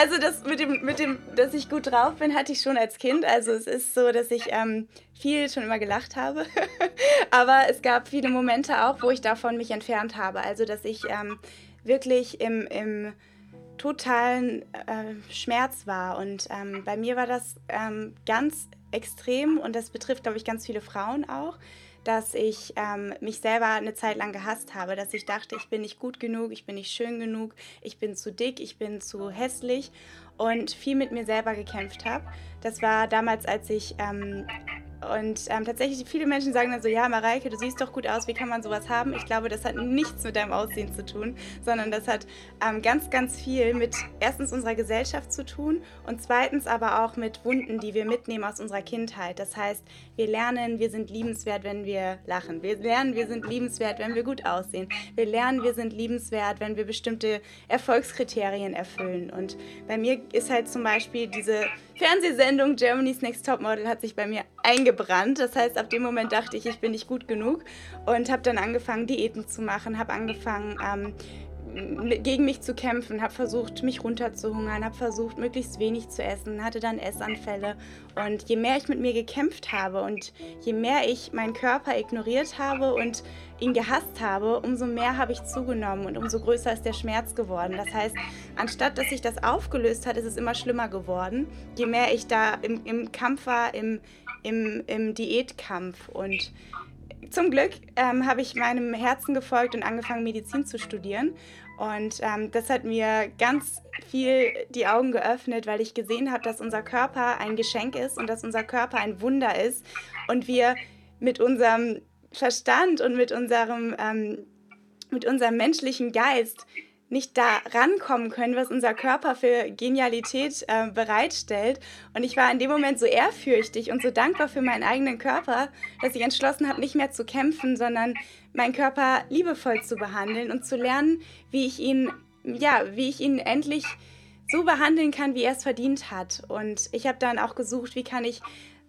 Also das mit dem, mit dem, dass ich gut drauf bin, hatte ich schon als Kind. Also es ist so, dass ich ähm, viel schon immer gelacht habe. Aber es gab viele Momente auch, wo ich davon mich entfernt habe. Also dass ich ähm, wirklich im, im totalen äh, Schmerz war. Und ähm, bei mir war das ähm, ganz extrem und das betrifft, glaube ich, ganz viele Frauen auch, dass ich ähm, mich selber eine Zeit lang gehasst habe, dass ich dachte, ich bin nicht gut genug, ich bin nicht schön genug, ich bin zu dick, ich bin zu hässlich und viel mit mir selber gekämpft habe. Das war damals, als ich ähm, und ähm, tatsächlich, viele Menschen sagen dann so, ja, Mareike, du siehst doch gut aus, wie kann man sowas haben? Ich glaube, das hat nichts mit deinem Aussehen zu tun, sondern das hat ähm, ganz, ganz viel mit erstens unserer Gesellschaft zu tun und zweitens aber auch mit Wunden, die wir mitnehmen aus unserer Kindheit. Das heißt, wir lernen, wir sind liebenswert, wenn wir lachen. Wir lernen, wir sind liebenswert, wenn wir gut aussehen. Wir lernen, wir sind liebenswert, wenn wir bestimmte Erfolgskriterien erfüllen. Und bei mir ist halt zum Beispiel diese Fernsehsendung Germany's Next Topmodel hat sich bei mir eingebrannt. Das heißt, ab dem Moment dachte ich, ich bin nicht gut genug und habe dann angefangen, Diäten zu machen, habe angefangen, ähm, gegen mich zu kämpfen, habe versucht, mich runterzuhungern, habe versucht, möglichst wenig zu essen, hatte dann Essanfälle. Und je mehr ich mit mir gekämpft habe und je mehr ich meinen Körper ignoriert habe und ihn gehasst habe, umso mehr habe ich zugenommen und umso größer ist der Schmerz geworden. Das heißt, anstatt dass sich das aufgelöst hat, ist es immer schlimmer geworden, je mehr ich da im, im Kampf war, im, im, im Diätkampf. Und zum Glück ähm, habe ich meinem Herzen gefolgt und angefangen, Medizin zu studieren. Und ähm, das hat mir ganz viel die Augen geöffnet, weil ich gesehen habe, dass unser Körper ein Geschenk ist und dass unser Körper ein Wunder ist und wir mit unserem Verstand und mit unserem, ähm, mit unserem menschlichen Geist nicht da rankommen können, was unser Körper für Genialität äh, bereitstellt. Und ich war in dem Moment so ehrfürchtig und so dankbar für meinen eigenen Körper, dass ich entschlossen habe, nicht mehr zu kämpfen, sondern meinen Körper liebevoll zu behandeln und zu lernen, wie ich ihn, ja, wie ich ihn endlich so behandeln kann, wie er es verdient hat. Und ich habe dann auch gesucht, wie kann ich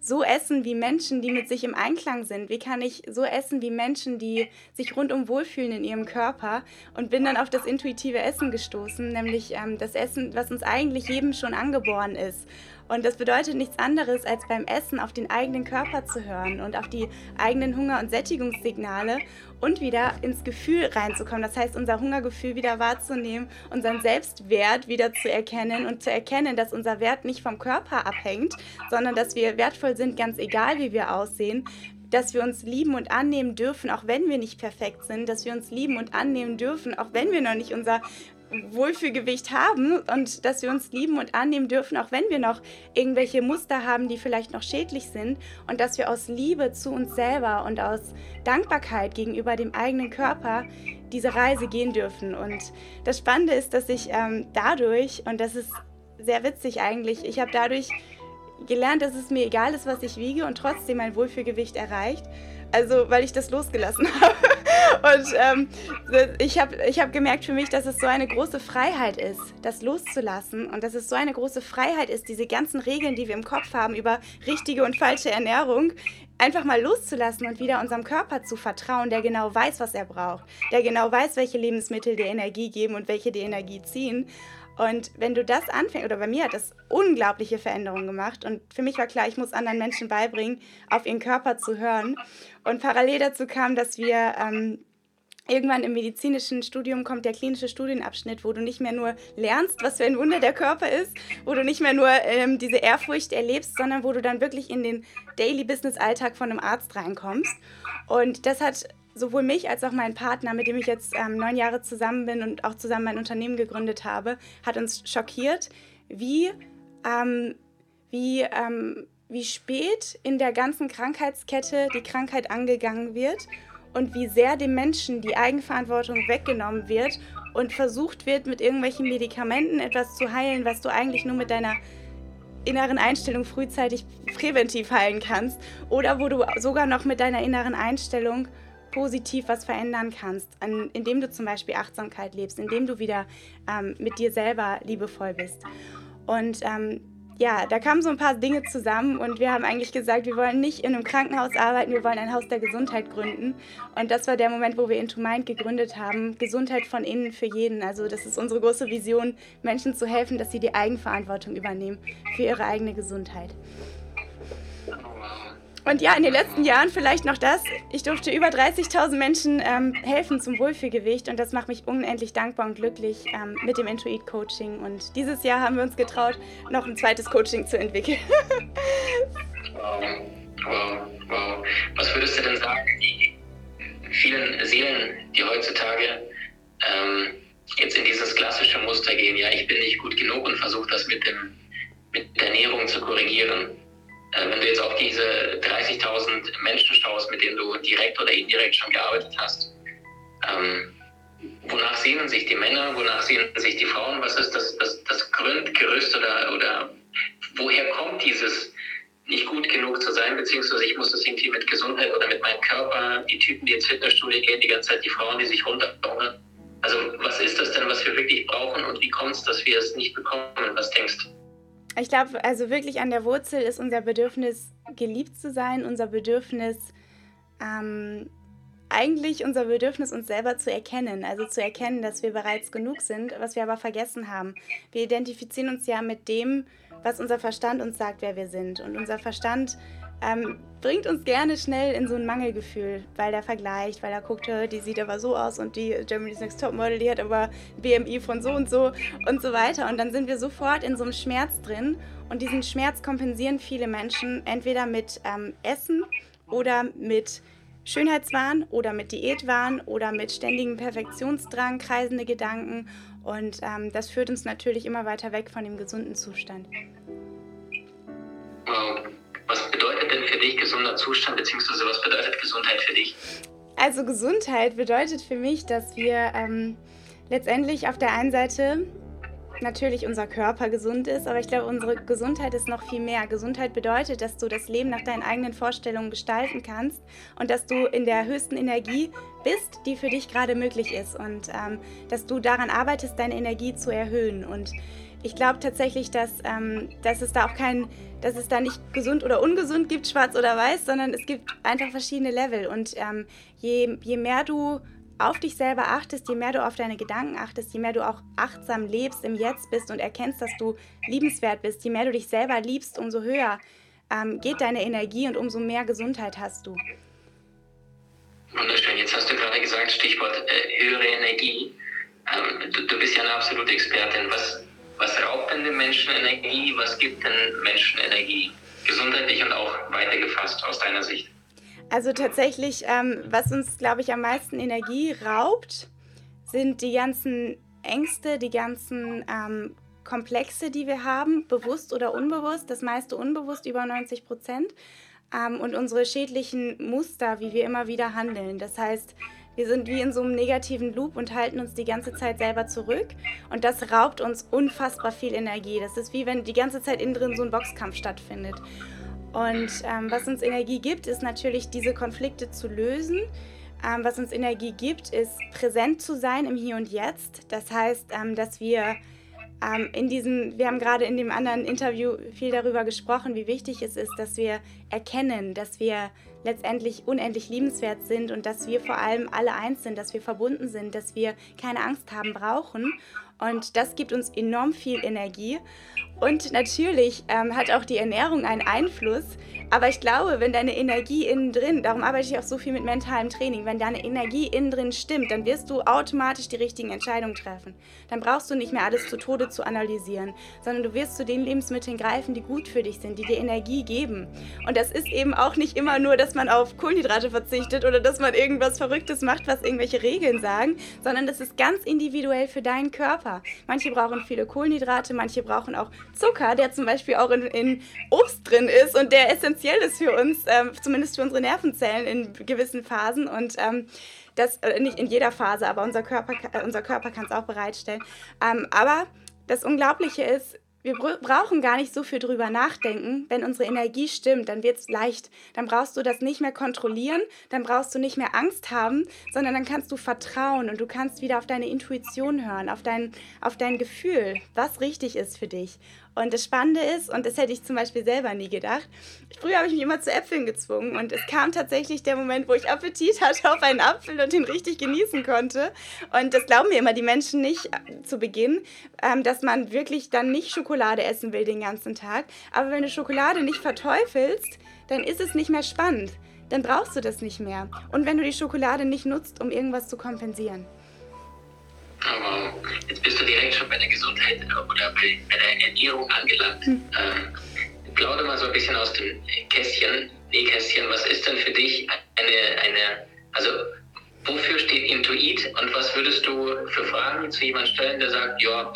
so essen wie Menschen, die mit sich im Einklang sind? Wie kann ich so essen wie Menschen, die sich rundum wohlfühlen in ihrem Körper? Und bin dann auf das intuitive Essen gestoßen, nämlich ähm, das Essen, was uns eigentlich jedem schon angeboren ist. Und das bedeutet nichts anderes, als beim Essen auf den eigenen Körper zu hören und auf die eigenen Hunger- und Sättigungssignale und wieder ins Gefühl reinzukommen. Das heißt, unser Hungergefühl wieder wahrzunehmen, unseren Selbstwert wieder zu erkennen und zu erkennen, dass unser Wert nicht vom Körper abhängt, sondern dass wir wertvoll sind, ganz egal wie wir aussehen, dass wir uns lieben und annehmen dürfen, auch wenn wir nicht perfekt sind, dass wir uns lieben und annehmen dürfen, auch wenn wir noch nicht unser Wohlfühlgewicht haben und dass wir uns lieben und annehmen dürfen, auch wenn wir noch irgendwelche Muster haben, die vielleicht noch schädlich sind und dass wir aus Liebe zu uns selber und aus Dankbarkeit gegenüber dem eigenen Körper diese Reise gehen dürfen. Und das Spannende ist, dass ich ähm, dadurch, und das ist sehr witzig eigentlich, ich habe dadurch gelernt, dass es mir egal ist, was ich wiege und trotzdem mein Wohlfühlgewicht erreicht. Also, weil ich das losgelassen habe. Und ähm, ich habe ich hab gemerkt für mich, dass es so eine große Freiheit ist, das loszulassen. Und dass es so eine große Freiheit ist, diese ganzen Regeln, die wir im Kopf haben über richtige und falsche Ernährung, einfach mal loszulassen und wieder unserem Körper zu vertrauen, der genau weiß, was er braucht. Der genau weiß, welche Lebensmittel die Energie geben und welche die Energie ziehen. Und wenn du das anfängst, oder bei mir hat das unglaubliche Veränderungen gemacht. Und für mich war klar, ich muss anderen Menschen beibringen, auf ihren Körper zu hören. Und parallel dazu kam, dass wir ähm, irgendwann im medizinischen Studium kommt der klinische Studienabschnitt, wo du nicht mehr nur lernst, was für ein Wunder der Körper ist, wo du nicht mehr nur ähm, diese Ehrfurcht erlebst, sondern wo du dann wirklich in den Daily Business Alltag von einem Arzt reinkommst. Und das hat sowohl mich als auch meinen Partner, mit dem ich jetzt ähm, neun Jahre zusammen bin und auch zusammen mein Unternehmen gegründet habe, hat uns schockiert, wie, ähm, wie, ähm, wie spät in der ganzen Krankheitskette die Krankheit angegangen wird und wie sehr dem Menschen die Eigenverantwortung weggenommen wird und versucht wird, mit irgendwelchen Medikamenten etwas zu heilen, was du eigentlich nur mit deiner inneren Einstellung frühzeitig präventiv heilen kannst oder wo du sogar noch mit deiner inneren Einstellung positiv was verändern kannst, an, indem du zum Beispiel Achtsamkeit lebst, indem du wieder ähm, mit dir selber liebevoll bist. Und ähm, ja, da kamen so ein paar Dinge zusammen und wir haben eigentlich gesagt, wir wollen nicht in einem Krankenhaus arbeiten, wir wollen ein Haus der Gesundheit gründen. Und das war der Moment, wo wir Into Mind gegründet haben. Gesundheit von innen für jeden. Also das ist unsere große Vision, Menschen zu helfen, dass sie die Eigenverantwortung übernehmen für ihre eigene Gesundheit. Und ja, in den letzten Jahren vielleicht noch das. Ich durfte über 30.000 Menschen ähm, helfen zum Wohlfühlgewicht und das macht mich unendlich dankbar und glücklich ähm, mit dem Intuit Coaching. Und dieses Jahr haben wir uns getraut, noch ein zweites Coaching zu entwickeln. wow, wow, wow. Was würdest du denn sagen, die vielen Seelen, die heutzutage ähm, jetzt in dieses klassische Muster gehen, ja, ich bin nicht gut genug und versuche das mit, dem, mit der Ernährung zu korrigieren wenn du jetzt auf diese 30.000 Menschen schaust, mit denen du direkt oder indirekt schon gearbeitet hast, ähm, wonach sehnen sich die Männer, wonach sehnen sich die Frauen? Was ist das, das, das Grundgerüst oder, oder woher kommt dieses nicht gut genug zu sein, beziehungsweise ich muss das irgendwie mit Gesundheit oder mit meinem Körper, die Typen, die ins Fitnessstudio gehen, die ganze Zeit die Frauen, die sich runterbauen. Also was ist das denn, was wir wirklich brauchen und wie kommt es, dass wir es nicht bekommen? Was denkst du? Ich glaube, also wirklich an der Wurzel ist unser Bedürfnis, geliebt zu sein, unser Bedürfnis, ähm, eigentlich unser Bedürfnis, uns selber zu erkennen. Also zu erkennen, dass wir bereits genug sind, was wir aber vergessen haben. Wir identifizieren uns ja mit dem, was unser Verstand uns sagt, wer wir sind. Und unser Verstand ähm, bringt uns gerne schnell in so ein Mangelgefühl, weil er vergleicht, weil er guckt, die sieht aber so aus und die Germany's Next Top Model, die hat aber BMI von so und so und so weiter. Und dann sind wir sofort in so einem Schmerz drin und diesen Schmerz kompensieren viele Menschen entweder mit ähm, Essen oder mit Schönheitswahn oder mit Diätwahn oder mit ständigem Perfektionsdrang, kreisende Gedanken. Und ähm, das führt uns natürlich immer weiter weg von dem gesunden Zustand. Dich gesunder Zustand, beziehungsweise was bedeutet Gesundheit für dich? Also Gesundheit bedeutet für mich, dass wir ähm, letztendlich auf der einen Seite natürlich unser Körper gesund ist, aber ich glaube, unsere Gesundheit ist noch viel mehr. Gesundheit bedeutet, dass du das Leben nach deinen eigenen Vorstellungen gestalten kannst und dass du in der höchsten Energie bist, die für dich gerade möglich ist und ähm, dass du daran arbeitest, deine Energie zu erhöhen. Und ich glaube tatsächlich, dass, ähm, dass es da auch kein, dass es da nicht gesund oder ungesund gibt, schwarz oder weiß, sondern es gibt einfach verschiedene Level. Und ähm, je, je mehr du auf dich selber achtest, je mehr du auf deine Gedanken achtest, je mehr du auch achtsam lebst, im Jetzt bist und erkennst, dass du liebenswert bist, je mehr du dich selber liebst, umso höher ähm, geht deine Energie und umso mehr Gesundheit hast du. Wunderschön. Jetzt hast du gerade gesagt, Stichwort äh, höhere Energie. Ähm, du, du, bist ja eine absolute Expertin. Was, was raubt denn den Menschen Energie? Was gibt den Menschen Energie? Gesundheitlich und auch weitergefasst aus deiner Sicht. Also tatsächlich, ähm, was uns, glaube ich, am meisten Energie raubt, sind die ganzen Ängste, die ganzen ähm, Komplexe, die wir haben, bewusst oder unbewusst, das meiste unbewusst, über 90 Prozent, ähm, und unsere schädlichen Muster, wie wir immer wieder handeln. Das heißt, wir sind wie in so einem negativen Loop und halten uns die ganze Zeit selber zurück. Und das raubt uns unfassbar viel Energie. Das ist wie wenn die ganze Zeit innen drin so ein Boxkampf stattfindet. Und ähm, was uns Energie gibt, ist natürlich diese Konflikte zu lösen. Ähm, was uns Energie gibt, ist präsent zu sein im Hier und Jetzt. Das heißt, ähm, dass wir ähm, in diesem, wir haben gerade in dem anderen Interview viel darüber gesprochen, wie wichtig es ist, dass wir erkennen, dass wir letztendlich unendlich liebenswert sind und dass wir vor allem alle eins sind, dass wir verbunden sind, dass wir keine Angst haben brauchen. Und das gibt uns enorm viel Energie. Und natürlich ähm, hat auch die Ernährung einen Einfluss. Aber ich glaube, wenn deine Energie innen drin, darum arbeite ich auch so viel mit mentalem Training, wenn deine Energie innen drin stimmt, dann wirst du automatisch die richtigen Entscheidungen treffen. Dann brauchst du nicht mehr alles zu Tode zu analysieren, sondern du wirst zu den Lebensmitteln greifen, die gut für dich sind, die dir Energie geben. Und das ist eben auch nicht immer nur, dass man auf Kohlenhydrate verzichtet oder dass man irgendwas Verrücktes macht, was irgendwelche Regeln sagen, sondern das ist ganz individuell für deinen Körper. Manche brauchen viele Kohlenhydrate, manche brauchen auch Zucker, der zum Beispiel auch in, in Obst drin ist und der essentiell ist für uns, ähm, zumindest für unsere Nervenzellen in gewissen Phasen. Und ähm, das, äh, nicht in jeder Phase, aber unser Körper, äh, unser Körper kann es auch bereitstellen. Ähm, aber das Unglaubliche ist, wir brauchen gar nicht so viel drüber nachdenken. Wenn unsere Energie stimmt, dann wird es leicht. Dann brauchst du das nicht mehr kontrollieren, dann brauchst du nicht mehr Angst haben, sondern dann kannst du vertrauen und du kannst wieder auf deine Intuition hören, auf dein, auf dein Gefühl, was richtig ist für dich. Und das Spannende ist, und das hätte ich zum Beispiel selber nie gedacht, früher habe ich mich immer zu Äpfeln gezwungen und es kam tatsächlich der Moment, wo ich Appetit hatte auf einen Apfel und den richtig genießen konnte. Und das glauben mir immer die Menschen nicht äh, zu Beginn, ähm, dass man wirklich dann nicht Schokolade essen will den ganzen Tag. Aber wenn du Schokolade nicht verteufelst, dann ist es nicht mehr spannend. Dann brauchst du das nicht mehr. Und wenn du die Schokolade nicht nutzt, um irgendwas zu kompensieren. Aber jetzt bist du direkt schon bei der Gesundheit oder bei, bei der Ernährung angelangt. Hm. Ähm, plaudere mal so ein bisschen aus dem Kästchen, Nähkästchen. Was ist denn für dich eine, eine, also wofür steht Intuit und was würdest du für Fragen zu jemandem stellen, der sagt, ja,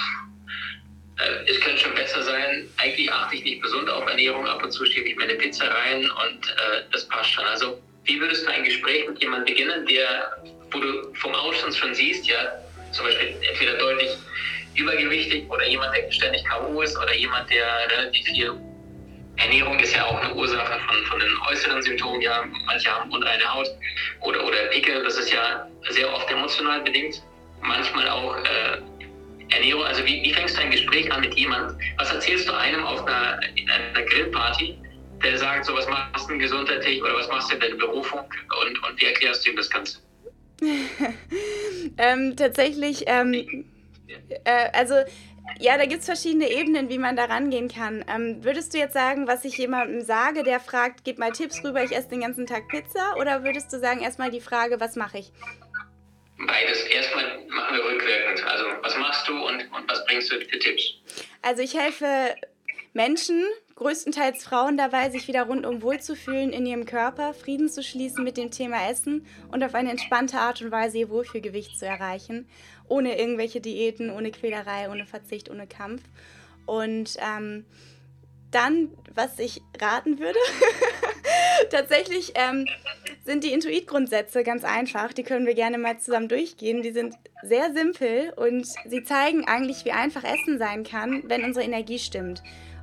äh, es könnte schon besser sein, eigentlich achte ich nicht besonders auf Ernährung, ab und zu schiebe ich meine Pizza rein und äh, das passt schon. Also wie würdest du ein Gespräch mit jemandem beginnen, der, wo du vom Ausschuss schon siehst, ja, zum Beispiel entweder deutlich übergewichtig oder jemand, der ständig K.O. ist oder jemand, der relativ viel Ernährung ist ja auch eine Ursache von, von den äußeren Symptomen. Ja, manche haben unreine Haut oder, oder Pickel. Das ist ja sehr oft emotional bedingt. Manchmal auch äh, Ernährung. Also wie, wie fängst du ein Gespräch an mit jemandem? Was erzählst du einem auf einer, in einer Grillparty, der sagt, so was machst du gesundheitlich oder was machst du in deiner Berufung und, und wie erklärst du ihm das Ganze? ähm, tatsächlich, ähm, äh, also ja, da gibt es verschiedene Ebenen, wie man da rangehen kann. Ähm, würdest du jetzt sagen, was ich jemandem sage, der fragt, gib mal Tipps rüber, ich esse den ganzen Tag Pizza? Oder würdest du sagen, erstmal die Frage, was mache ich? Beides. Erstmal machen wir rückwirkend. Also, was machst du und, und was bringst du für Tipps? Also, ich helfe Menschen, größtenteils Frauen dabei, sich wieder rundum wohlzufühlen in ihrem Körper, Frieden zu schließen mit dem Thema Essen und auf eine entspannte Art und Weise ihr Wohlfühlgewicht zu erreichen, ohne irgendwelche Diäten, ohne Quälerei, ohne Verzicht, ohne Kampf. Und ähm, dann, was ich raten würde, tatsächlich ähm, sind die Intuit-Grundsätze ganz einfach. Die können wir gerne mal zusammen durchgehen. Die sind sehr simpel und sie zeigen eigentlich, wie einfach Essen sein kann, wenn unsere Energie stimmt.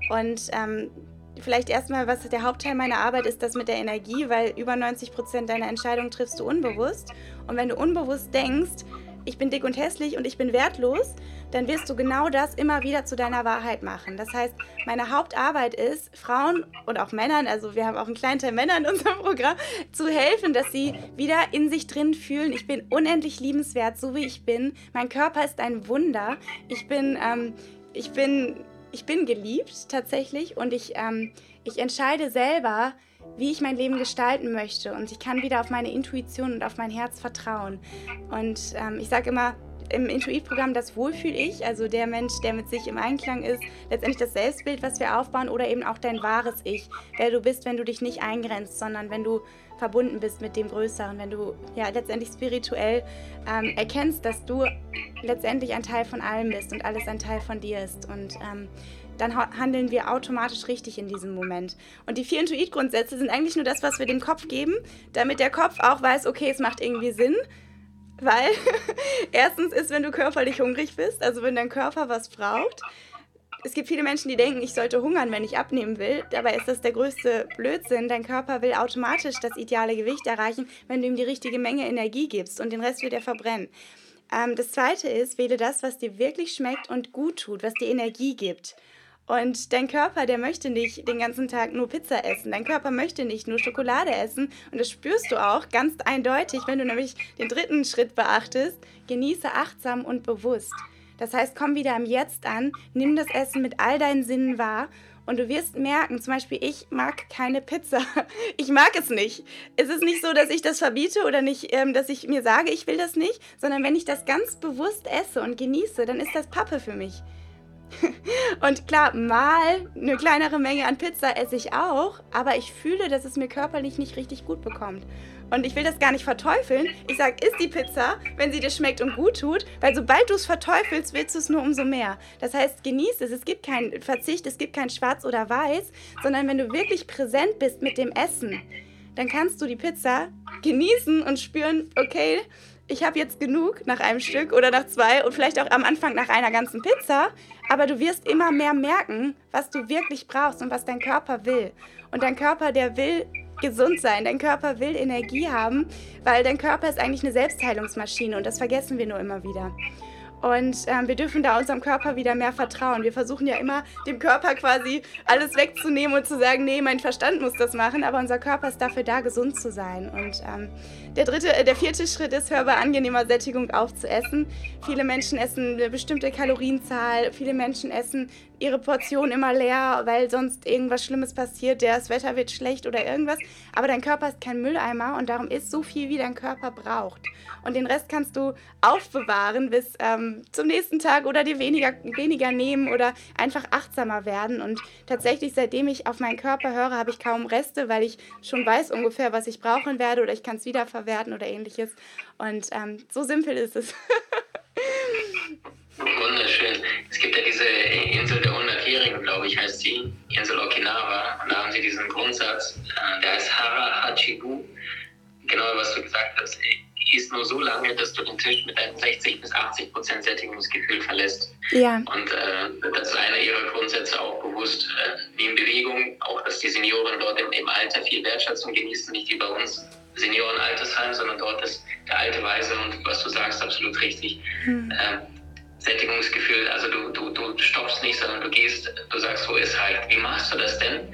Und ähm, vielleicht erstmal, was der Hauptteil meiner Arbeit ist, das mit der Energie, weil über 90 Prozent deiner Entscheidungen triffst du unbewusst. Und wenn du unbewusst denkst, ich bin dick und hässlich und ich bin wertlos, dann wirst du genau das immer wieder zu deiner Wahrheit machen. Das heißt, meine Hauptarbeit ist, Frauen und auch Männern, also wir haben auch einen kleinen Teil Männer in unserem Programm, zu helfen, dass sie wieder in sich drin fühlen, ich bin unendlich liebenswert, so wie ich bin. Mein Körper ist ein Wunder. Ich bin, ähm, ich bin ich bin geliebt tatsächlich und ich, ähm, ich entscheide selber, wie ich mein Leben gestalten möchte und ich kann wieder auf meine Intuition und auf mein Herz vertrauen. Und ähm, ich sage immer, im Intuit-Programm das Wohlfühl-Ich, also der Mensch, der mit sich im Einklang ist, letztendlich das Selbstbild, was wir aufbauen, oder eben auch dein wahres Ich, wer du bist, wenn du dich nicht eingrenzt, sondern wenn du verbunden bist mit dem Größeren, wenn du ja letztendlich spirituell ähm, erkennst, dass du letztendlich ein Teil von allem bist und alles ein Teil von dir ist. Und ähm, dann handeln wir automatisch richtig in diesem Moment. Und die vier Intuit-Grundsätze sind eigentlich nur das, was wir dem Kopf geben, damit der Kopf auch weiß, okay, es macht irgendwie Sinn. Weil erstens ist, wenn du körperlich hungrig bist, also wenn dein Körper was braucht, es gibt viele Menschen, die denken, ich sollte hungern, wenn ich abnehmen will. Dabei ist das der größte Blödsinn. Dein Körper will automatisch das ideale Gewicht erreichen, wenn du ihm die richtige Menge Energie gibst und den Rest wird er verbrennen. Ähm, das zweite ist, wähle das, was dir wirklich schmeckt und gut tut, was dir Energie gibt. Und dein Körper, der möchte nicht den ganzen Tag nur Pizza essen. Dein Körper möchte nicht nur Schokolade essen. Und das spürst du auch ganz eindeutig, wenn du nämlich den dritten Schritt beachtest. Genieße achtsam und bewusst. Das heißt, komm wieder am Jetzt an, nimm das Essen mit all deinen Sinnen wahr und du wirst merken, zum Beispiel, ich mag keine Pizza. Ich mag es nicht. Es ist nicht so, dass ich das verbiete oder nicht, ähm, dass ich mir sage, ich will das nicht, sondern wenn ich das ganz bewusst esse und genieße, dann ist das Pappe für mich. Und klar, mal eine kleinere Menge an Pizza esse ich auch, aber ich fühle, dass es mir körperlich nicht richtig gut bekommt. Und ich will das gar nicht verteufeln. Ich sage, isst die Pizza, wenn sie dir schmeckt und gut tut, weil sobald du es verteufelst, willst du es nur umso mehr. Das heißt, genieß es. Es gibt keinen Verzicht, es gibt kein Schwarz oder Weiß, sondern wenn du wirklich präsent bist mit dem Essen, dann kannst du die Pizza genießen und spüren, okay, ich habe jetzt genug nach einem Stück oder nach zwei und vielleicht auch am Anfang nach einer ganzen Pizza, aber du wirst immer mehr merken, was du wirklich brauchst und was dein Körper will. Und dein Körper, der will gesund sein, dein Körper will Energie haben, weil dein Körper ist eigentlich eine Selbstheilungsmaschine und das vergessen wir nur immer wieder. Und ähm, wir dürfen da unserem Körper wieder mehr vertrauen. Wir versuchen ja immer, dem Körper quasi alles wegzunehmen und zu sagen, nee, mein Verstand muss das machen, aber unser Körper ist dafür da, gesund zu sein. Und ähm, der dritte, äh, der vierte Schritt ist, hör bei angenehmer Sättigung auf zu essen. Viele Menschen essen eine bestimmte Kalorienzahl, viele Menschen essen ihre Portion immer leer, weil sonst irgendwas Schlimmes passiert, das Wetter wird schlecht oder irgendwas. Aber dein Körper ist kein Mülleimer und darum isst so viel, wie dein Körper braucht. Und den Rest kannst du aufbewahren bis ähm, zum nächsten Tag oder dir weniger, weniger nehmen oder einfach achtsamer werden. Und tatsächlich, seitdem ich auf meinen Körper höre, habe ich kaum Reste, weil ich schon weiß ungefähr, was ich brauchen werde oder ich kann es wiederverwerten oder ähnliches. Und ähm, so simpel ist es. Wunderschön. Es gibt ja diese Insel der Hundertjährigen, glaube ich, heißt sie, Insel Okinawa. Und da haben sie diesen Grundsatz, äh, der heißt Hara Hachibu. Genau, was du gesagt hast isst nur so lange, dass du den Tisch mit einem 60 bis 80 Prozent Sättigungsgefühl verlässt. Ja. Und äh, das ist einer ihrer Grundsätze auch bewusst, äh, wie in Bewegung, auch dass die Senioren dort im, im Alter viel Wertschätzung genießen, nicht wie bei uns Seniorenaltersheim, sondern dort ist der alte Weise und was du sagst, absolut richtig. Hm. Äh, Sättigungsgefühl, also du, du, du stoppst nicht, sondern du gehst, du sagst, wo ist halt. Wie machst du das denn,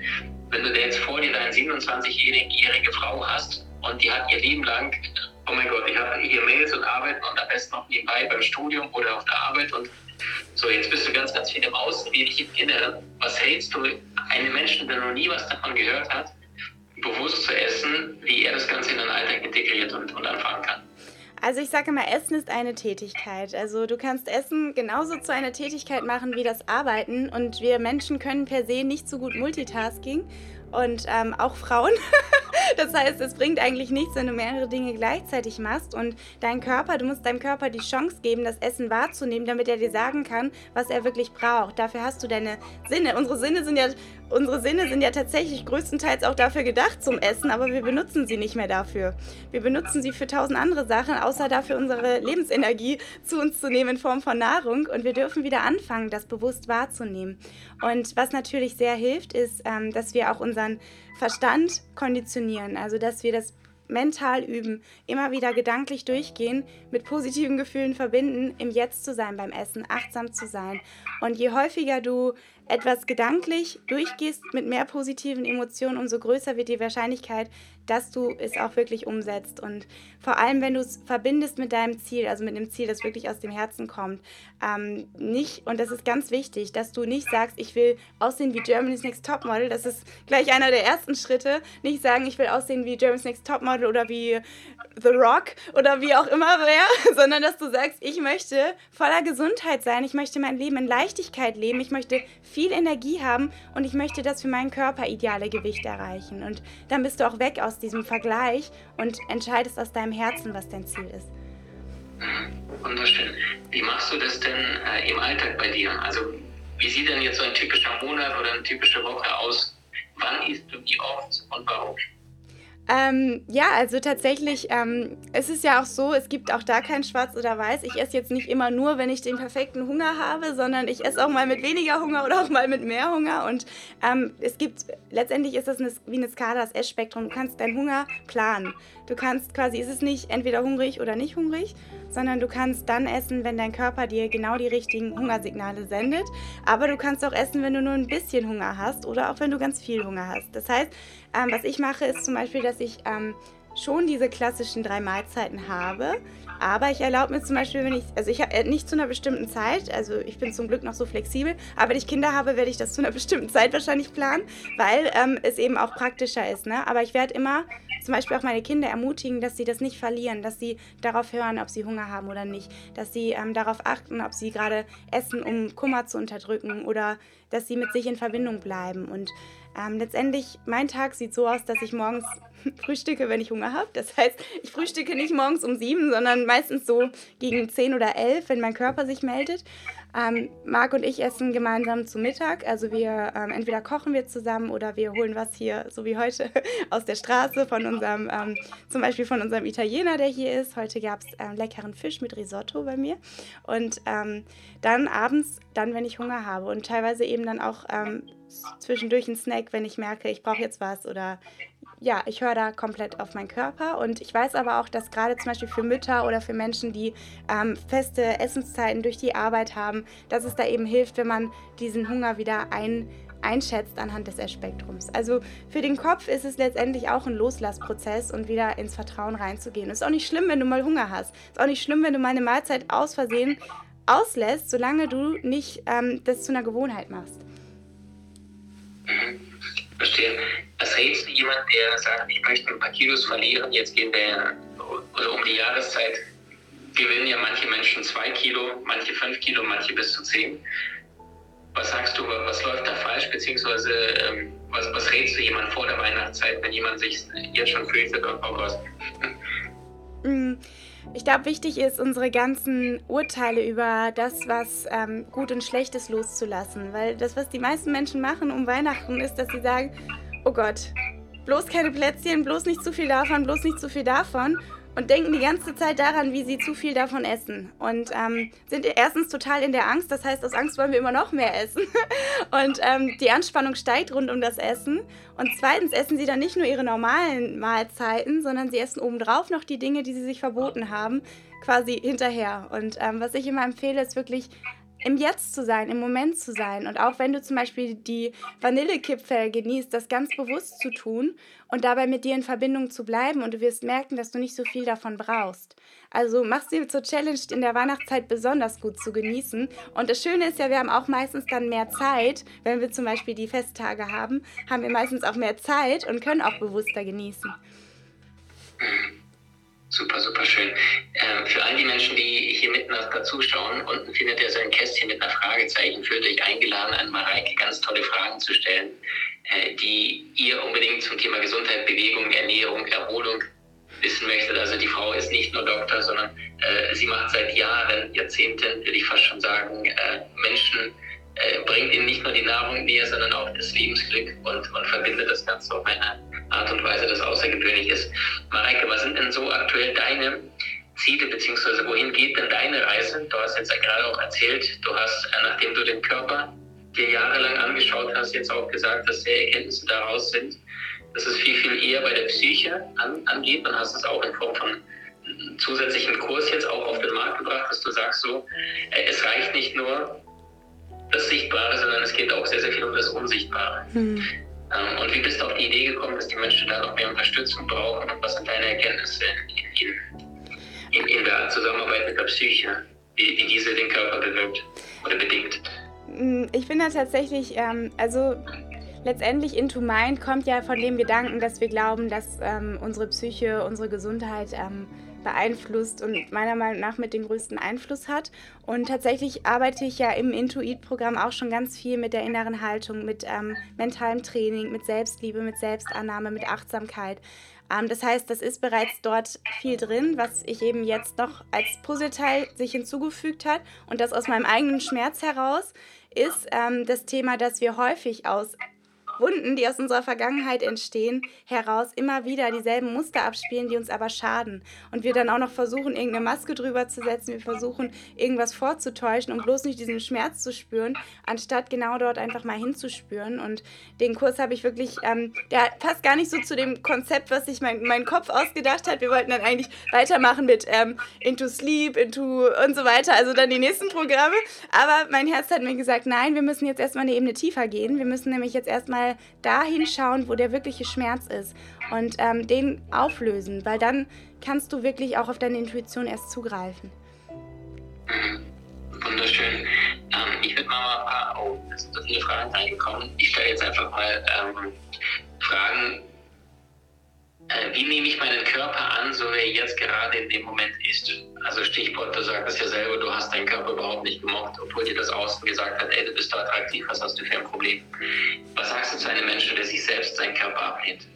wenn du jetzt vor dir deine 27-jährige Frau hast und die hat ihr Leben lang oh mein Gott, ich habe hier Mails und Arbeiten und am besten noch nebenbei beim Studium oder auf der Arbeit und so, jetzt bist du ganz, ganz viel im Außen, wenig im Inneren. Was hältst du einem Menschen, der noch nie was davon gehört hat, bewusst zu essen, wie er das Ganze in den Alltag integriert und, und anfangen kann? Also ich sage immer, Essen ist eine Tätigkeit. Also du kannst Essen genauso zu einer Tätigkeit machen wie das Arbeiten und wir Menschen können per se nicht so gut Multitasking und ähm, auch Frauen. das heißt, es bringt eigentlich nichts, wenn du mehrere Dinge gleichzeitig machst und dein Körper, du musst deinem Körper die Chance geben, das Essen wahrzunehmen, damit er dir sagen kann, was er wirklich braucht. Dafür hast du deine Sinne. Unsere Sinne sind ja unsere Sinne sind ja tatsächlich größtenteils auch dafür gedacht zum Essen, aber wir benutzen sie nicht mehr dafür. Wir benutzen sie für tausend andere Sachen, außer dafür unsere Lebensenergie zu uns zu nehmen in Form von Nahrung. Und wir dürfen wieder anfangen, das bewusst wahrzunehmen. Und was natürlich sehr hilft, ist, ähm, dass wir auch unseren Verstand konditionieren, also dass wir das mental üben, immer wieder gedanklich durchgehen, mit positiven Gefühlen verbinden, im Jetzt zu sein beim Essen, achtsam zu sein. Und je häufiger du etwas gedanklich durchgehst mit mehr positiven Emotionen, umso größer wird die Wahrscheinlichkeit, dass du es auch wirklich umsetzt. Und vor allem, wenn du es verbindest mit deinem Ziel, also mit einem Ziel, das wirklich aus dem Herzen kommt, ähm, nicht, und das ist ganz wichtig, dass du nicht sagst, ich will aussehen wie Germany's Next Topmodel, das ist gleich einer der ersten Schritte, nicht sagen, ich will aussehen wie Germany's Next Topmodel oder wie The Rock oder wie auch immer wer, sondern dass du sagst, ich möchte voller Gesundheit sein, ich möchte mein Leben in Leichtigkeit leben, ich möchte viel Energie haben und ich möchte das für meinen Körper ideale Gewicht erreichen. Und dann bist du auch weg aus diesem Vergleich und entscheidest aus deinem Herzen, was dein Ziel ist. Wunderschön. Wie machst du das denn äh, im Alltag bei dir? Also wie sieht denn jetzt so ein typischer Monat oder eine typische Woche aus? Wann isst du wie oft und warum? Ähm, ja, also tatsächlich, ähm, es ist ja auch so, es gibt auch da kein Schwarz oder Weiß. Ich esse jetzt nicht immer nur, wenn ich den perfekten Hunger habe, sondern ich esse auch mal mit weniger Hunger oder auch mal mit mehr Hunger. Und ähm, es gibt, letztendlich ist das eine, wie eine Skala, das Essspektrum. Du kannst deinen Hunger planen. Du kannst quasi, ist es nicht entweder hungrig oder nicht hungrig, sondern du kannst dann essen, wenn dein Körper dir genau die richtigen Hungersignale sendet. Aber du kannst auch essen, wenn du nur ein bisschen Hunger hast oder auch wenn du ganz viel Hunger hast. Das heißt, ähm, was ich mache, ist zum Beispiel, dass ich ähm, schon diese klassischen drei Mahlzeiten habe. Aber ich erlaube mir zum Beispiel, wenn ich, also ich habe äh, nicht zu einer bestimmten Zeit, also ich bin zum Glück noch so flexibel, aber wenn ich Kinder habe, werde ich das zu einer bestimmten Zeit wahrscheinlich planen, weil ähm, es eben auch praktischer ist. Ne? Aber ich werde immer zum Beispiel auch meine Kinder ermutigen, dass sie das nicht verlieren, dass sie darauf hören, ob sie Hunger haben oder nicht, dass sie ähm, darauf achten, ob sie gerade essen, um Kummer zu unterdrücken oder dass sie mit sich in Verbindung bleiben. Und Ähm, letztendlich, mein Tag sieht so aus, dass ich morgens frühstücke, wenn ich Hunger habe. Das heißt, ich frühstücke nicht morgens um sieben, sondern meistens so gegen zehn oder elf, wenn mein Körper sich meldet. Ähm, Marc und ich essen gemeinsam zu Mittag. Also wir ähm, entweder kochen wir zusammen oder wir holen was hier, so wie heute, aus der Straße von unserem, ähm, zum Beispiel von unserem Italiener, der hier ist. Heute gab es ähm, leckeren Fisch mit Risotto bei mir. Und ähm, dann abends, dann, wenn ich Hunger habe und teilweise eben dann auch ähm, zwischendurch einen Snack, wenn ich merke, ich brauche jetzt was oder ja, ich höre da komplett auf meinen Körper und ich weiß aber auch, dass gerade zum Beispiel für Mütter oder für Menschen, die ähm, feste Essenszeiten durch die Arbeit haben, dass es da eben hilft, wenn man diesen Hunger wieder ein, einschätzt anhand des Essspektrums. Also für den Kopf ist es letztendlich auch ein Loslassprozess und wieder ins Vertrauen reinzugehen. Ist auch nicht schlimm, wenn du mal Hunger hast. Ist auch nicht schlimm, wenn du mal eine Mahlzeit aus Versehen auslässt, solange du nicht ähm, das zu einer Gewohnheit machst. Verstehe. Was rätst du jemand, der sagt, ich möchte ein paar Kilos verlieren, jetzt gehen wir oder um die Jahreszeit gewinnen ja manche Menschen zwei Kilo, manche fünf Kilo, manche bis zu zehn. Was sagst du, was läuft da falsch, beziehungsweise ähm, was, was rätst du jemand vor der Weihnachtszeit, wenn jemand sich jetzt schon fühlt, oh Gott? Ich glaube, wichtig ist, unsere ganzen Urteile über das, was ähm, gut und schlecht ist, loszulassen. Weil das, was die meisten Menschen machen um Weihnachten, ist, dass sie sagen, oh Gott, bloß keine Plätzchen, bloß nicht zu viel davon, bloß nicht zu viel davon und denken die ganze Zeit daran, wie sie zu viel davon essen. Und ähm, sind erstens total in der Angst, das heißt, aus Angst wollen wir immer noch mehr essen. und ähm, die Anspannung steigt rund um das Essen. Und zweitens essen sie dann nicht nur ihre normalen Mahlzeiten, sondern sie essen obendrauf noch die Dinge, die sie sich verboten haben, quasi hinterher. Und ähm, was ich immer empfehle, ist wirklich im Jetzt zu sein, im Moment zu sein. Und auch wenn du zum Beispiel die Vanillekipferl genießt, das ganz bewusst zu tun und dabei mit dir in Verbindung zu bleiben und du wirst merken, dass du nicht so viel davon brauchst. Also mach sie zur Challenge in der Weihnachtszeit besonders gut zu genießen. Und das Schöne ist ja, wir haben auch meistens dann mehr Zeit. Wenn wir zum Beispiel die Festtage haben, haben wir meistens auch mehr Zeit und können auch bewusster genießen. Super, super schön. Ähm, für all die Menschen, die hier mitten dazu schauen, unten findet ihr so ein Kästchen mit einer Fragezeichen. Fühlt euch eingeladen, an Mareike ganz tolle Fragen zu stellen, äh, die ihr unbedingt zum Thema Gesundheit, Bewegung, Ernährung, Erholung wissen möchtet. Also die Frau ist nicht nur Doktor, sondern äh, sie macht seit Jahren, Jahrzehnten, würde ich fast schon sagen, äh, Menschen äh, bringt ihnen nicht nur die Nahrung näher, sondern auch das Lebensglück und, und verbindet das Ganze auf eine Art und Weise, das außergewöhnlich ist. Mareike, was sind denn so aktuell deine Ziele, beziehungsweise wohin geht denn deine Reise? Du hast jetzt ja gerade auch erzählt, du hast, äh, nachdem du den Körper dir jahrelang angeschaut hast, jetzt auch gesagt, dass die Erkenntnisse daraus sind, dass es viel, viel eher bei der Psyche an, angeht und hast es auch in Form von zusätzlichen Kurs jetzt auch auf den Markt gebracht, dass du sagst so, äh, es reicht nicht nur das Sichtbare, sondern es geht auch sehr, sehr viel um das Unsichtbare. Mhm. Und wie bist du auf die Idee gekommen, dass die Menschen da noch mehr Unterstützung brauchen und was sind deine Erkenntnisse in, in, in, der Zusammenarbeit mit der Psyche, wie, wie, diese den Körper bewirkt oder bedingt? Hm, ich finde tatsächlich, ähm, also letztendlich Into Mind kommt ja von dem Gedanken, dass wir glauben, dass ähm, unsere Psyche, unsere Gesundheit ähm, beeinflusst und meiner Meinung nach mit den größten Einfluss hat. Und tatsächlich arbeite ich ja im Intuit-Programm auch schon ganz viel mit der inneren Haltung, mit ähm, mentalem Training, mit Selbstliebe, mit Selbstannahme, mit Achtsamkeit. Ähm, das heißt, das ist bereits dort viel drin, was ich eben jetzt noch als Puzzleteil sich hinzugefügt hat. Und das aus meinem eigenen Schmerz heraus ist ähm, das Thema, dass wir häufig aus Wunden, die aus unserer Vergangenheit entstehen, heraus immer wieder dieselben Muster abspielen, die uns aber schaden. Und wir dann auch noch versuchen, irgendeine Maske drüber zu setzen, wir versuchen, irgendwas vorzutäuschen, um bloß nicht diesen Schmerz zu spüren, anstatt genau dort einfach mal hinzuspüren. Und den Kurs habe ich wirklich, ähm, der passt gar nicht so zu dem Konzept, was sich mein, mein Kopf ausgedacht hat. Wir wollten dann eigentlich weitermachen mit ähm, Into Sleep, Into und so weiter, also dann die nächsten Programme. Aber mein Herz hat mir gesagt, nein, wir müssen jetzt erstmal eine Ebene tiefer gehen. Wir müssen nämlich jetzt erstmal dahin schauen, wo der wirkliche Schmerz ist und ähm, den auflösen, weil dann kannst du wirklich auch auf deine Intuition erst zugreifen. Wunderschön. Ähm, ich würde mal ein paar, oh, es sind so viele Fragen reingekommen. Ich stelle jetzt einfach mal ähm, Fragen, wie nehme ich meinen Körper an, so wie er jetzt gerade in dem Moment ist? Also Stichwort, du sagst ja selber, du hast deinen Körper überhaupt nicht gemocht, obwohl dir das Außen gesagt hat, ey, du bist da attraktiv, was hast du für ein Problem? Was sagst du zu einem Menschen, der sich selbst seinen Körper ablehnt?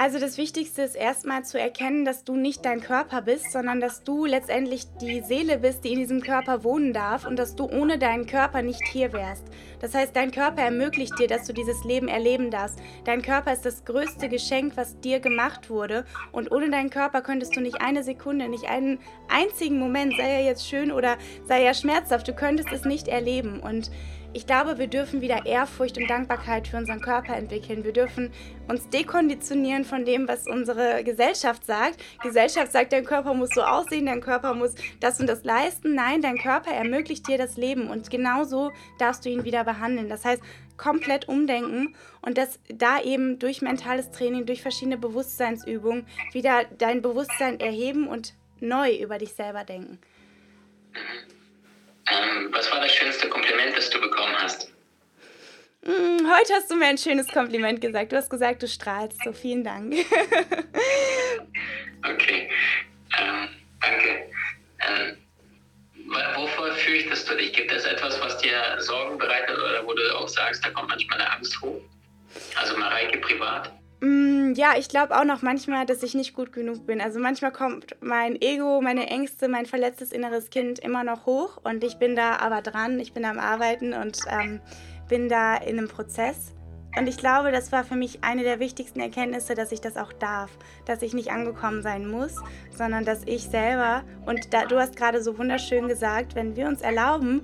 Also das Wichtigste ist erstmal zu erkennen, dass du nicht dein Körper bist, sondern dass du letztendlich die Seele bist, die in diesem Körper wohnen darf und dass du ohne deinen Körper nicht hier wärst. Das heißt, dein Körper ermöglicht dir, dass du dieses Leben erleben darfst. Dein Körper ist das größte Geschenk, was dir gemacht wurde und ohne deinen Körper könntest du nicht eine Sekunde, nicht einen einzigen Moment, sei er jetzt schön oder sei er schmerzhaft, du könntest es nicht erleben und ich glaube, wir dürfen wieder Ehrfurcht und Dankbarkeit für unseren Körper entwickeln. Wir dürfen uns dekonditionieren von dem, was unsere Gesellschaft sagt. Gesellschaft sagt, dein Körper muss so aussehen, dein Körper muss das und das leisten. Nein, dein Körper ermöglicht dir das Leben und genauso darfst du ihn wieder behandeln. Das heißt, komplett umdenken und das da eben durch mentales Training, durch verschiedene Bewusstseinsübungen wieder dein Bewusstsein erheben und neu über dich selber denken. Ähm, was war das schönste Kompliment, das du bekommen hast? Mm, heute hast du mir ein schönes Kompliment gesagt. Du hast gesagt, du strahlst. So, vielen Dank. okay. Ähm, danke. Ähm, wovor fürchtest du dich? Gibt es etwas, was dir Sorgen bereitet oder wo du auch sagst, da kommt manchmal eine Angst hoch? Also Mareike privat? Mm, ja, ich glaube auch noch manchmal, dass ich nicht gut genug bin. Also manchmal kommt mein Ego, meine Ängste, mein verletztes inneres Kind immer noch hoch und ich bin da aber dran, ich bin am Arbeiten und ähm, bin da in einem Prozess. Und ich glaube, das war für mich eine der wichtigsten Erkenntnisse, dass ich das auch darf, dass ich nicht angekommen sein muss, sondern dass ich selber, und da, du hast gerade so wunderschön gesagt, wenn wir uns erlauben,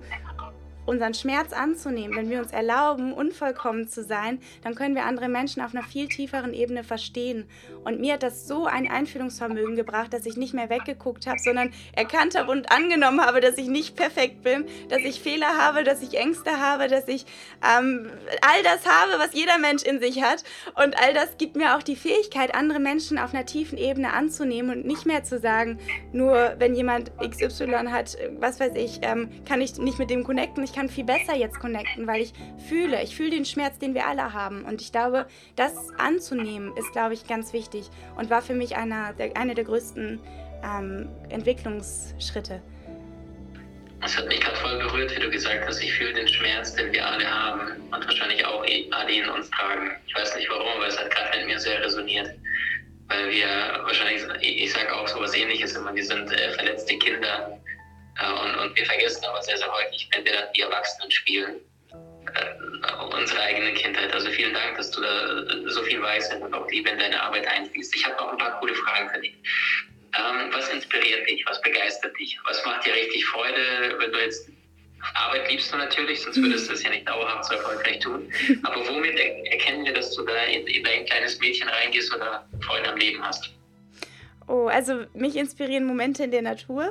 unseren Schmerz anzunehmen, wenn wir uns erlauben, unvollkommen zu sein, dann können wir andere Menschen auf einer viel tieferen Ebene verstehen. Und mir hat das so ein Einfühlungsvermögen gebracht, dass ich nicht mehr weggeguckt habe, sondern erkannt habe und angenommen habe, dass ich nicht perfekt bin, dass ich Fehler habe, dass ich Ängste habe, dass ich ähm, all das habe, was jeder Mensch in sich hat. Und all das gibt mir auch die Fähigkeit, andere Menschen auf einer tiefen Ebene anzunehmen und nicht mehr zu sagen, nur wenn jemand XY hat, was weiß ich, ähm, kann ich nicht mit dem connecten. Ich kann viel besser jetzt connecten, weil ich fühle, ich fühle den Schmerz, den wir alle haben. Und ich glaube, das anzunehmen ist, glaube ich, ganz wichtig und war für mich einer der, eine der größten ähm, Entwicklungsschritte. Es hat mich gerade voll berührt, wie du gesagt hast, ich fühle den Schmerz, den wir alle haben und wahrscheinlich auch alle in uns tragen. Ich weiß nicht warum, aber es hat gerade mit mir sehr resoniert. Weil wir wahrscheinlich, ich sage auch so was ähnliches immer, wir sind äh, verletzte Kinder und, und, wir vergessen aber sehr, sehr häufig, wenn wir dann die Erwachsenen spielen, äh, unsere eigene Kindheit. Also vielen Dank, dass du da so viel weißt und auch Liebe in deine Arbeit einfließt. Ich habe noch ein paar coole Fragen für dich. Ähm, was inspiriert dich? Was begeistert dich? Was macht dir richtig Freude, wenn du jetzt Arbeit liebst du natürlich, sonst würdest du es ja nicht dauerhaft so erfolgreich tun. Aber womit erkennen wir, dass du da in, in dein kleines Mädchen reingehst oder Freude am Leben hast? Oh, also mich inspirieren Momente in der Natur.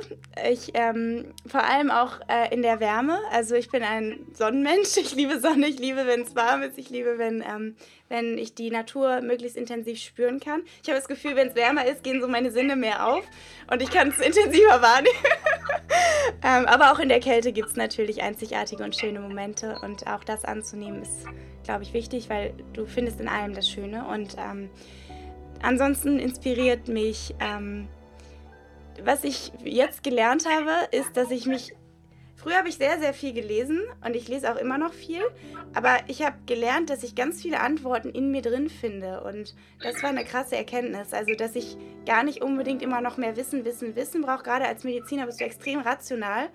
Ich ähm, vor allem auch äh, in der Wärme. Also ich bin ein Sonnenmensch. Ich liebe Sonne. Ich liebe, wenn es warm ist. Ich liebe, wenn, ähm, wenn ich die Natur möglichst intensiv spüren kann. Ich habe das Gefühl, wenn es wärmer ist, gehen so meine Sinne mehr auf und ich kann es intensiver wahrnehmen. ähm, aber auch in der Kälte gibt es natürlich einzigartige und schöne Momente und auch das anzunehmen ist, glaube ich, wichtig, weil du findest in allem das Schöne und ähm, Ansonsten inspiriert mich, ähm, was ich jetzt gelernt habe, ist, dass ich mich. Früher habe ich sehr, sehr viel gelesen und ich lese auch immer noch viel, aber ich habe gelernt, dass ich ganz viele Antworten in mir drin finde und das war eine krasse Erkenntnis. Also, dass ich gar nicht unbedingt immer noch mehr Wissen, Wissen, Wissen brauche. Gerade als Mediziner bist du extrem rational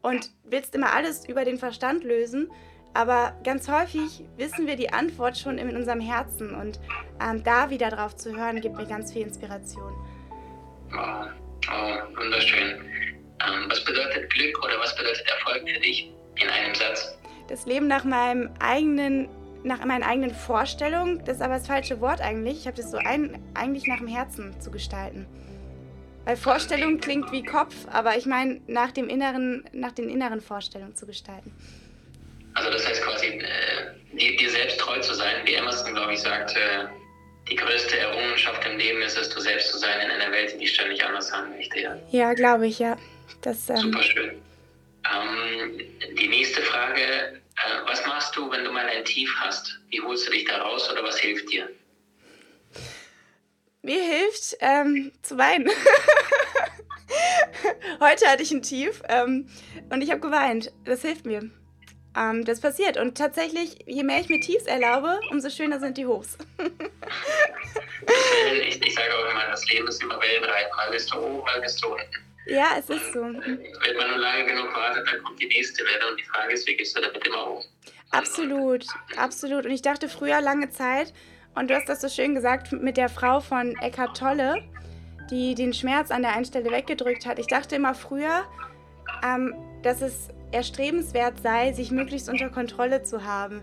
und willst immer alles über den Verstand lösen aber ganz häufig wissen wir die Antwort schon in unserem Herzen und ähm, da wieder drauf zu hören, gibt mir ganz viel Inspiration. Wow, oh, wunderschön. Ähm, was bedeutet Glück oder was bedeutet Erfolg für dich in einem Satz? Das Leben nach meinem eigenen nach meinen eigenen Vorstellungen, das ist aber das falsche Wort eigentlich. Ich habe das so ein, eigentlich nach dem Herzen zu gestalten. Weil Vorstellung klingt wie Kopf, aber ich meine nach dem inneren, nach den inneren Vorstellungen zu gestalten. Also das heißt quasi, äh, dir, dir, selbst treu zu sein. Wie Emerson, glaube ich, sagt, äh, die größte Errungenschaft im Leben ist es, du selbst zu sein in einer Welt, die ständig anders haben möchte. Ja, ja glaube ich, ja. Das, ähm Super schön. Ähm, die nächste Frage, äh, was machst du, wenn du mal ein Tief hast? Wie holst du dich da raus oder was hilft dir? mir hilft ähm, zu weinen. Heute hatte ich ein Tief ähm, und ich habe geweint. Das hilft mir. Ähm, das passiert. Und tatsächlich, je mehr ich mir Tiefs erlaube, umso schöner sind die Hochs. ich, ich sage auch immer, das Leben ist immer Wellenreiten. Mal bist du hoch, mal bist du unten. Ja, es ist so. Wenn man nur lange genug wartet, dann kommt die nächste Welle und die Frage ist, wie gehst du damit immer um? Absolut, absolut. Und ich dachte früher lange Zeit, und du hast das so schön gesagt mit der Frau von Eckhart Tolle, die den Schmerz an der einen Stelle weggedrückt hat. Ich dachte immer früher, ähm, dass es erstrebenswert sei, sich möglichst unter Kontrolle zu haben.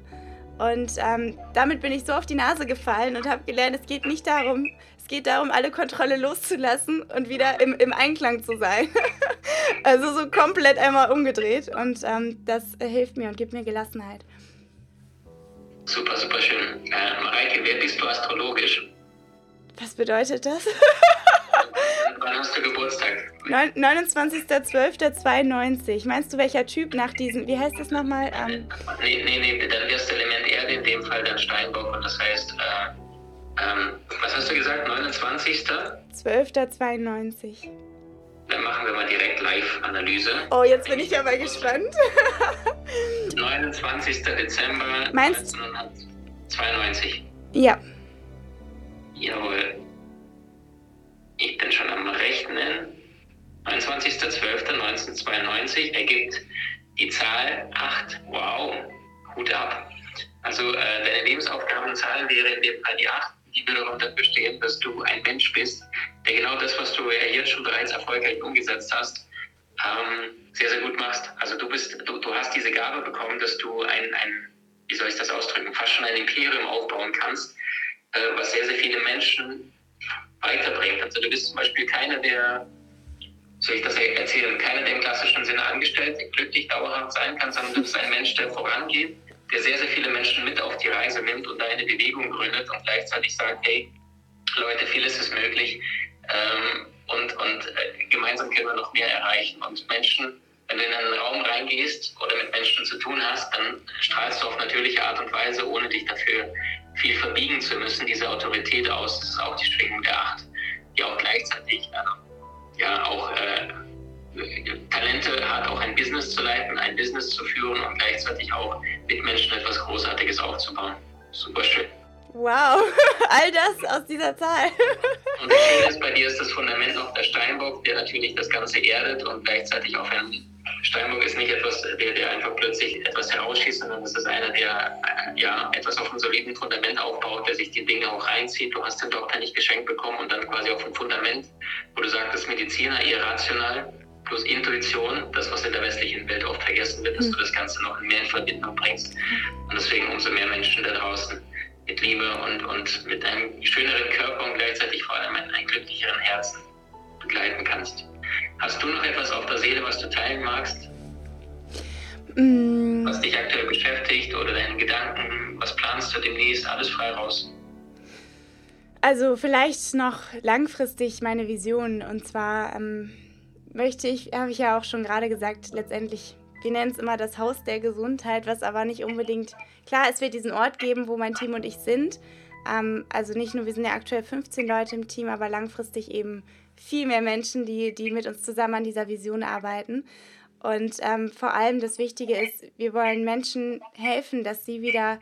Und ähm, damit bin ich so auf die Nase gefallen und habe gelernt, es geht nicht darum, es geht darum, alle Kontrolle loszulassen und wieder im, im Einklang zu sein. also so komplett einmal umgedreht. Und ähm, das hilft mir und gibt mir Gelassenheit. Super, super schön. Äh, Mareike, wer bist du astrologisch? Was bedeutet das? Wann hast du Geburtstag? 29.12.92. Meinst du, welcher Typ nach diesem, wie heißt das nochmal? Ähm, nee, nee, nee, dann wärst du Element Erde, in dem Fall dann Steinbock und das heißt, äh, ähm, was hast du gesagt, 29. 12.92. Dann machen wir mal direkt Live-Analyse. Oh, jetzt bin ich aber gespannt. 29. Dezember Meinst 1992. Ja. Jawohl. Ich bin schon am Rechnen. 29.12.1992 ergibt die Zahl 8. Wow, Hut ab. Also äh, deine Lebensaufgabenzahl wäre in dem Fall die 8, die würde darunter bestehen, dass du ein Mensch bist, der genau das, was du ja jetzt schon bereits erfolgreich umgesetzt hast, ähm, sehr, sehr gut machst. Also du bist, du, du hast diese Gabe bekommen, dass du ein, ein, wie soll ich das ausdrücken, fast schon ein Imperium aufbauen kannst, äh, was sehr, sehr viele Menschen weiterbringt. Also du bist zum Beispiel keiner, der, soll ich das erzählen, keiner, der im klassischen Sinne angestellt, glücklich dauerhaft sein kann, sondern du bist ein Mensch, der vorangeht, der sehr, sehr viele Menschen mit auf die Reise nimmt und eine Bewegung gründet und gleichzeitig sagt, hey, Leute, vieles ist möglich ähm, und, und äh, gemeinsam können wir noch mehr erreichen. Und Menschen, wenn du in einen Raum reingehst oder mit Menschen zu tun hast, dann strahlst du auf natürliche Art und Weise, ohne dich dafür viel verbiegen zu müssen, diese Autorität aus. Das ist auch die Schwingung der Acht, die auch gleichzeitig äh, ja auch äh, Talente hat, auch ein Business zu leiten, ein Business zu führen und gleichzeitig auch mit Menschen etwas Großartiges aufzubauen. Super schön. Wow, all das aus dieser Zahl. Und das Schöne ist, bei dir ist das Fundament noch der Steinbock, der natürlich das Ganze erdet und gleichzeitig auch ein Steinbock ist nicht etwas, der, der einfach plötzlich etwas herausschießt, sondern es ist einer, der ja, etwas auf einem soliden Fundament aufbaut, der sich die Dinge auch reinzieht. Du hast den Doktor nicht geschenkt bekommen und dann quasi auf ein Fundament, wo du sagtest, Mediziner eher rational plus Intuition, das, was in der westlichen Welt oft vergessen wird, dass du das Ganze noch mehr in Verbindung bringst. Und deswegen umso mehr Menschen da draußen mit Liebe und, und mit einem schöneren Körper und gleichzeitig vor allem einen, einen glücklicheren Herzen begleiten kannst. Hast du noch etwas auf der Seele, was du teilen magst? Mm. Was dich aktuell beschäftigt oder deine Gedanken? Was planst du demnächst? Alles frei raus. Also vielleicht noch langfristig meine Vision. Und zwar ähm, möchte ich, habe ich ja auch schon gerade gesagt, letztendlich, wir nennen es immer das Haus der Gesundheit, was aber nicht unbedingt, klar, es wird diesen Ort geben, wo mein Team und ich sind. Ähm, also nicht nur, wir sind ja aktuell 15 Leute im Team, aber langfristig eben viel mehr Menschen, die, die mit uns zusammen an dieser Vision arbeiten. Und ähm, vor allem das Wichtige ist, wir wollen Menschen helfen, dass sie wieder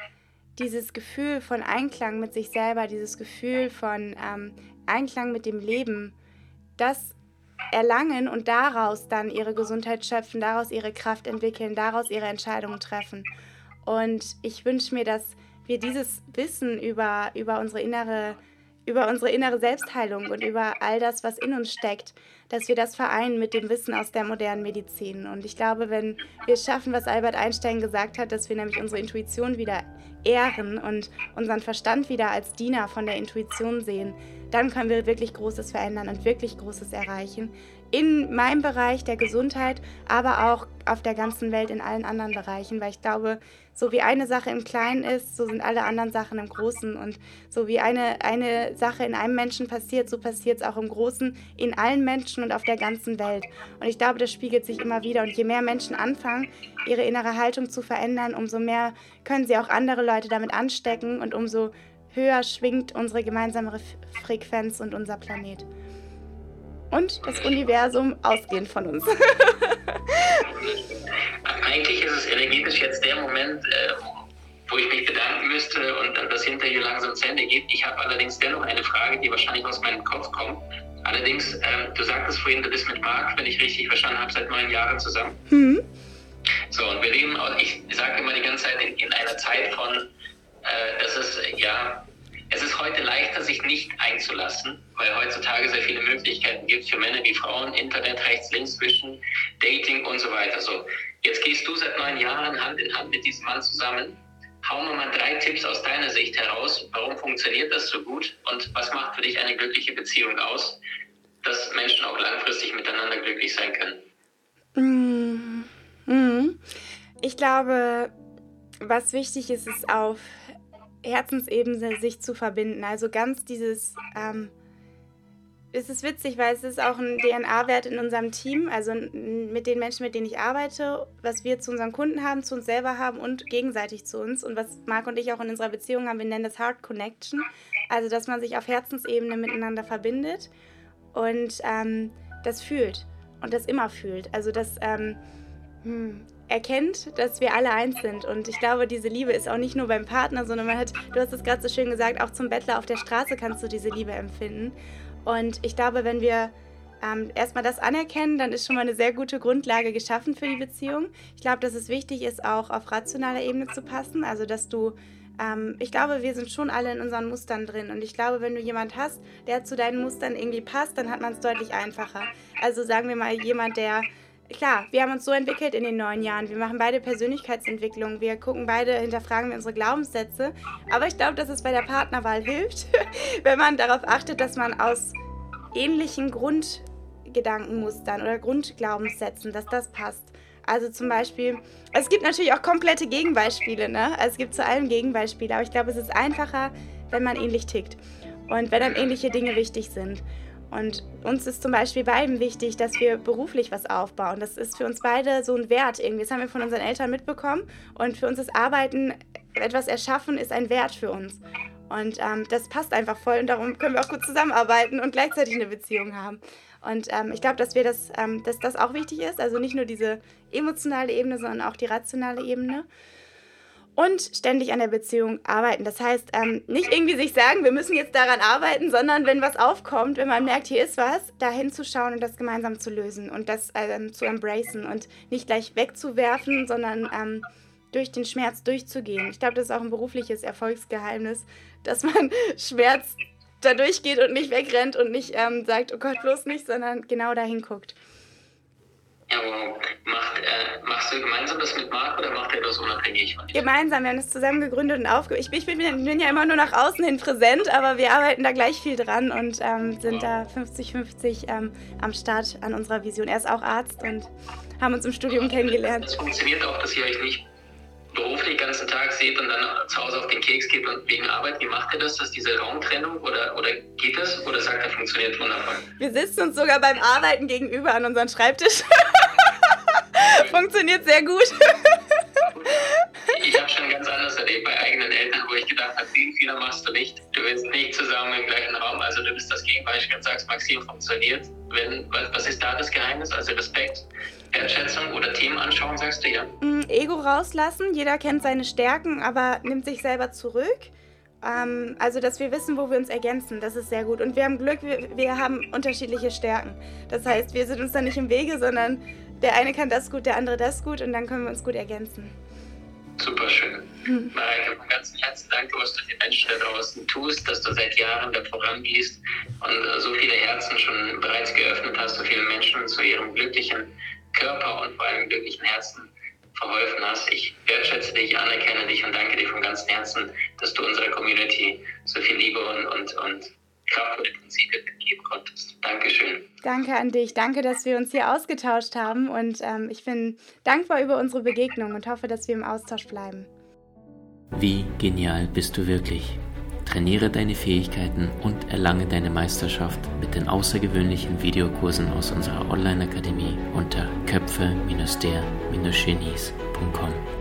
dieses Gefühl von Einklang mit sich selber, dieses Gefühl von ähm, Einklang mit dem Leben, das erlangen und daraus dann ihre Gesundheit schöpfen, daraus ihre Kraft entwickeln, daraus ihre Entscheidungen treffen. Und ich wünsche mir, dass wir dieses Wissen über, über unsere innere über unsere innere Selbstheilung und über all das, was in uns steckt, dass wir das vereinen mit dem Wissen aus der modernen Medizin. Und ich glaube, wenn wir es schaffen, was Albert Einstein gesagt hat, dass wir nämlich unsere Intuition wieder ehren und unseren Verstand wieder als Diener von der Intuition sehen, dann können wir wirklich Großes verändern und wirklich Großes erreichen. In meinem Bereich der Gesundheit, aber auch auf der ganzen Welt in allen anderen Bereichen, weil ich glaube, so wie eine Sache im Kleinen ist, so sind alle anderen Sachen im Großen. Und so wie eine, eine Sache in einem Menschen passiert, so passiert es auch im Großen in allen Menschen und auf der ganzen Welt. Und ich glaube, das spiegelt sich immer wieder. Und je mehr Menschen anfangen, ihre innere Haltung zu verändern, umso mehr können sie auch andere Leute damit anstecken und umso höher schwingt unsere gemeinsame Frequenz und unser Planet. Und das Universum ausgehend von uns. Eigentlich ist es energetisch jetzt der Moment, äh, wo ich mich bedanken müsste und dann das Interview langsam zu Ende geht. Ich habe allerdings dennoch eine Frage, die wahrscheinlich aus meinem Kopf kommt. Allerdings, ähm, du sagtest vorhin, du bist mit Marc, wenn ich richtig verstanden habe, seit neun Jahren zusammen. Mhm. So, und wir leben, ich sage immer die ganze Zeit, in, in einer Zeit von, äh, das ist, ja, es ist heute leichter, sich nicht einzulassen, weil heutzutage sehr viele Möglichkeiten gibt für Männer wie Frauen, Internet, rechts, links, zwischen, Dating und so weiter. So, jetzt gehst du seit neun Jahren Hand in Hand mit diesem Mann zusammen. Hau mir mal drei Tipps aus deiner Sicht heraus. Warum funktioniert das so gut und was macht für dich eine glückliche Beziehung aus, dass Menschen auch langfristig miteinander glücklich sein können? Mm, mm. Ich glaube, was wichtig ist, ist auf Herzensebene sich zu verbinden. Also ganz dieses, ähm, es ist witzig, weil es ist auch ein DNA-Wert in unserem Team, also mit den Menschen, mit denen ich arbeite, was wir zu unseren Kunden haben, zu uns selber haben und gegenseitig zu uns. Und was Marc und ich auch in unserer Beziehung haben, wir nennen das Heart Connection. Also, dass man sich auf Herzensebene miteinander verbindet und ähm, das fühlt und das immer fühlt. Also, das ähm, hm, erkennt, dass wir alle eins sind. Und ich glaube, diese Liebe ist auch nicht nur beim Partner, sondern man hat, du hast es gerade so schön gesagt, auch zum Bettler auf der Straße kannst du diese Liebe empfinden. Und ich glaube, wenn wir ähm, erstmal das anerkennen, dann ist schon mal eine sehr gute Grundlage geschaffen für die Beziehung. Ich glaube, dass es wichtig ist, auch auf rationaler Ebene zu passen. Also, dass du, ähm, ich glaube, wir sind schon alle in unseren Mustern drin. Und ich glaube, wenn du jemand hast, der zu deinen Mustern irgendwie passt, dann hat man es deutlich einfacher. Also sagen wir mal jemand, der klar, wir haben uns so entwickelt in den neun Jahren. Wir machen beide Persönlichkeitsentwicklung. Wir gucken beide, hinterfragen wir unsere Glaubenssätze. Aber ich glaube, dass es bei der Partnerwahl hilft, wenn man darauf achtet, dass man aus ähnlichen Grundgedankenmustern oder Grundglaubenssätzen, dass das passt. Also zum Beispiel, es gibt natürlich auch komplette Gegenbeispiele, ne? Also es gibt zu allem Gegenbeispiele, aber ich glaube, es ist einfacher, wenn man ähnlich tickt und wenn dann ähnliche Dinge wichtig sind. Und uns ist zum Beispiel beiden wichtig, dass wir beruflich was aufbauen. Das ist für uns beide so ein Wert irgendwie. Das haben wir von unseren Eltern mitbekommen. Und für uns ist Arbeiten, etwas erschaffen, ist ein Wert für uns. Und ähm, das passt einfach voll und darum können wir auch gut zusammenarbeiten und gleichzeitig eine Beziehung haben. Und ähm, ich glaube, dass das, ähm, dass das auch wichtig ist. Also nicht nur diese emotionale Ebene, sondern auch die rationale Ebene und ständig an der Beziehung arbeiten. Das heißt, ähm, nicht irgendwie sich sagen, wir müssen jetzt daran arbeiten, sondern wenn was aufkommt, wenn man merkt, hier ist was, da hinzuschauen und das gemeinsam zu lösen und das ähm, zu embracen und nicht gleich wegzuwerfen, sondern ähm, durch den Schmerz durchzugehen. Ich glaube, das ist auch ein berufliches Erfolgsgeheimnis, dass man Schmerz da durchgeht und nicht wegrennt und nicht ähm, sagt, oh Gott, bloß nicht, sondern genau dahin guckt. Ja, wow. Macht, äh, machst du gemeinsam das mit Marc oder macht er das unabhängig von dir? Gemeinsam, wir haben das zusammen gegründet und aufgebaut. Ich, ich bin, bin, ja immer nur nach außen hin präsent, aber wir arbeiten da gleich viel dran und ähm, sind wow. da 50-50 ähm, am Start an unserer Vision. Er ist auch Arzt und haben uns im Studium kennengelernt. Es funktioniert auch, dass ihr euch nicht beruflich den ganzen Tag seht und dann zu Hause auf den Keks geht und wegen Arbeit, wie macht ihr das? Dass diese Raumtrennung oder, oder geht das? Oder sagt er, funktioniert wundervoll? Wir sitzen uns sogar beim Arbeiten gegenüber an unserem Schreibtisch. funktioniert sehr gut. Ich habe schon ganz anders erlebt bei eigenen Eltern, wo ich gedacht habe, den Fehler machst du nicht. Du willst nicht zusammen im gleichen Raum. Also du bist das Gegenbeispiel und sagst, Maxim funktioniert. Wenn, was, ist da das Geheimnis? Also Respekt. Wertschätzung oder Themen anschauen, sagst du ja? Mm, Ego rauslassen. Jeder kennt seine Stärken, aber nimmt sich selber zurück. Ähm, also, dass wir wissen, wo wir uns ergänzen, das ist sehr gut. Und wir haben Glück, wir, wir haben unterschiedliche Stärken. Das heißt, wir sind uns da nicht im Wege, sondern der eine kann das gut, der andere das gut und dann können wir uns gut ergänzen. Super schön. Hm. Mareike, von ganzem Herzen danke, was du den Menschen da draußen tust, dass du seit Jahren da vorangehst und so viele Herzen schon bereits geöffnet hast, so viele Menschen zu ihrem glücklichen Körper und vor allem glücklichen Herzen verholfen hast. Ich wertschätze dich, anerkenne dich und danke dir von ganzem Herzen, dass du unserer Community so viel Liebe und, und, und kraftvolle Prinzipien mitgeben konntest. Dankeschön. Danke an dich. Danke, dass wir uns hier ausgetauscht haben und ähm, ich bin dankbar über unsere Begegnung und hoffe, dass wir im Austausch bleiben. Wie genial bist du wirklich? Trainiere deine Fähigkeiten und erlange deine Meisterschaft mit den außergewöhnlichen Videokursen aus unserer Online-Akademie unter köpfe-der-genies.com.